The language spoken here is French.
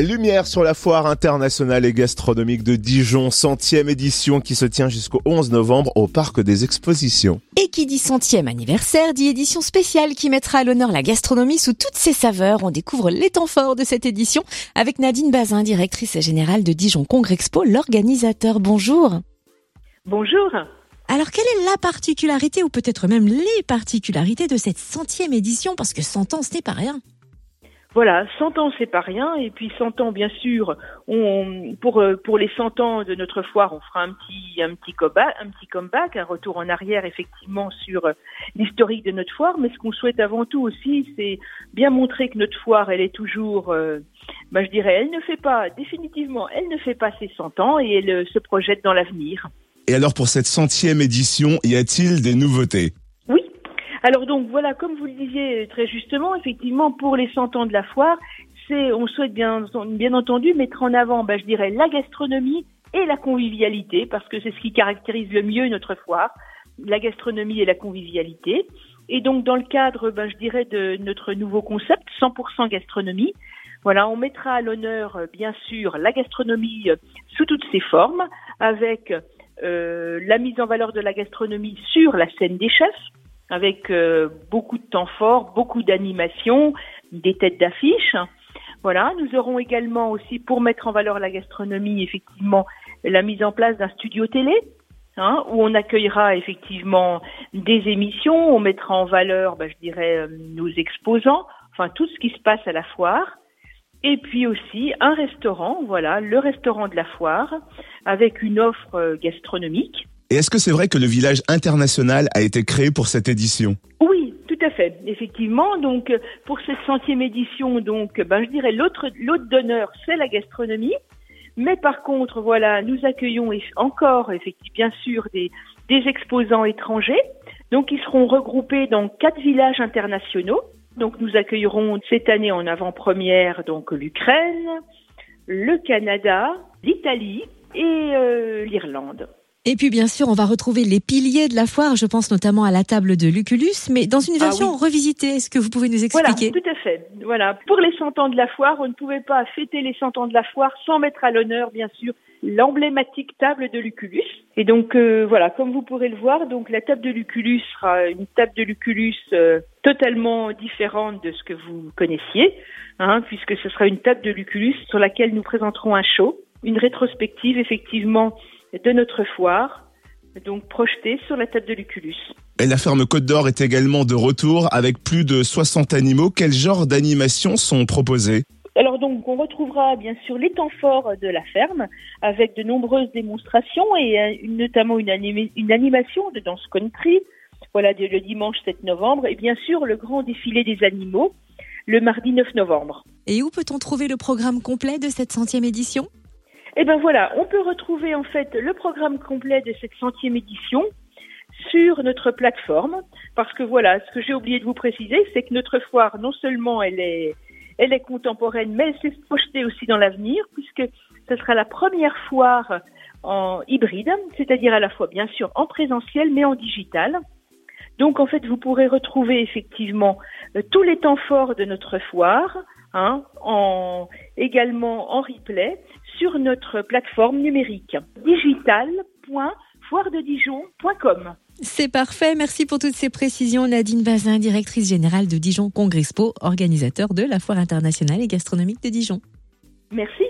Lumière sur la foire internationale et gastronomique de Dijon, centième édition qui se tient jusqu'au 11 novembre au Parc des Expositions. Et qui dit centième anniversaire dit édition spéciale qui mettra à l'honneur la gastronomie sous toutes ses saveurs. On découvre les temps forts de cette édition avec Nadine Bazin, directrice générale de Dijon Congrexpo, l'organisateur. Bonjour. Bonjour. Alors quelle est la particularité ou peut-être même les particularités de cette centième édition? Parce que 100 ans ce n'est pas rien voilà, 100 ans, c'est pas rien. Et puis 100 ans, bien sûr, on, pour euh, pour les 100 ans de notre foire, on fera un petit un petit comeback, un petit comeback, un retour en arrière, effectivement, sur euh, l'historique de notre foire. Mais ce qu'on souhaite avant tout aussi, c'est bien montrer que notre foire, elle est toujours, euh, ben, je dirais, elle ne fait pas définitivement, elle ne fait pas ses 100 ans et elle se projette dans l'avenir. Et alors pour cette centième édition, y a-t-il des nouveautés? Alors donc voilà, comme vous le disiez très justement, effectivement pour les 100 ans de la foire, c'est on souhaite bien entendu mettre en avant, ben, je dirais la gastronomie et la convivialité parce que c'est ce qui caractérise le mieux notre foire, la gastronomie et la convivialité. Et donc dans le cadre, ben, je dirais de notre nouveau concept 100% gastronomie, voilà, on mettra à l'honneur bien sûr la gastronomie sous toutes ses formes avec euh, la mise en valeur de la gastronomie sur la scène des chefs, avec euh, beaucoup de temps fort, beaucoup d'animation, des têtes d'affiche. Voilà, nous aurons également aussi, pour mettre en valeur la gastronomie, effectivement, la mise en place d'un studio télé, hein, où on accueillera effectivement des émissions, on mettra en valeur, ben, je dirais, euh, nos exposants, enfin tout ce qui se passe à la foire. Et puis aussi un restaurant, voilà, le restaurant de la foire, avec une offre euh, gastronomique et est-ce que c'est vrai que le village international a été créé pour cette édition? Oui, tout à fait. Effectivement, donc pour cette centième édition, donc ben je dirais l'autre l'autre d'honneur, c'est la gastronomie. Mais par contre, voilà, nous accueillons encore, effectivement, bien sûr, des, des exposants étrangers. Donc, ils seront regroupés dans quatre villages internationaux. Donc, nous accueillerons cette année en avant-première donc l'Ukraine, le Canada, l'Italie et euh, l'Irlande. Et puis bien sûr, on va retrouver les piliers de la foire, je pense notamment à la table de Lucullus, mais dans une ah version revisitée. Est-ce que vous pouvez nous expliquer? Voilà, tout à fait. Voilà, pour les 100 ans de la foire, on ne pouvait pas fêter les 100 ans de la foire sans mettre à l'honneur, bien sûr, l'emblématique table de Lucullus. Et donc euh, voilà, comme vous pourrez le voir, donc la table de Lucullus sera une table de Lucullus euh, totalement différente de ce que vous connaissiez, hein, puisque ce sera une table de Lucullus sur laquelle nous présenterons un show, une rétrospective effectivement de notre foire, donc projetée sur la tête de Lucullus. Et la ferme Côte d'Or est également de retour avec plus de 60 animaux. Quel genre d'animations sont proposées? Alors donc on retrouvera bien sûr les temps forts de la ferme avec de nombreuses démonstrations et euh, notamment une, une animation de danse country, voilà le dimanche 7 novembre et bien sûr le grand défilé des animaux le mardi 9 novembre. Et où peut-on trouver le programme complet de cette centième édition? Eh ben voilà, on peut retrouver en fait le programme complet de cette centième édition sur notre plateforme, parce que voilà, ce que j'ai oublié de vous préciser, c'est que notre foire, non seulement elle est, elle est contemporaine, mais elle s'est projetée aussi dans l'avenir, puisque ce sera la première foire en hybride, c'est-à-dire à la fois bien sûr en présentiel, mais en digital. Donc en fait, vous pourrez retrouver effectivement euh, tous les temps forts de notre foire, hein, en, également en replay, sur notre plateforme numérique digital.foirededijon.com. C'est parfait. Merci pour toutes ces précisions. Nadine Bazin, directrice générale de Dijon Congrexpo, organisateur de la Foire internationale et gastronomique de Dijon. Merci.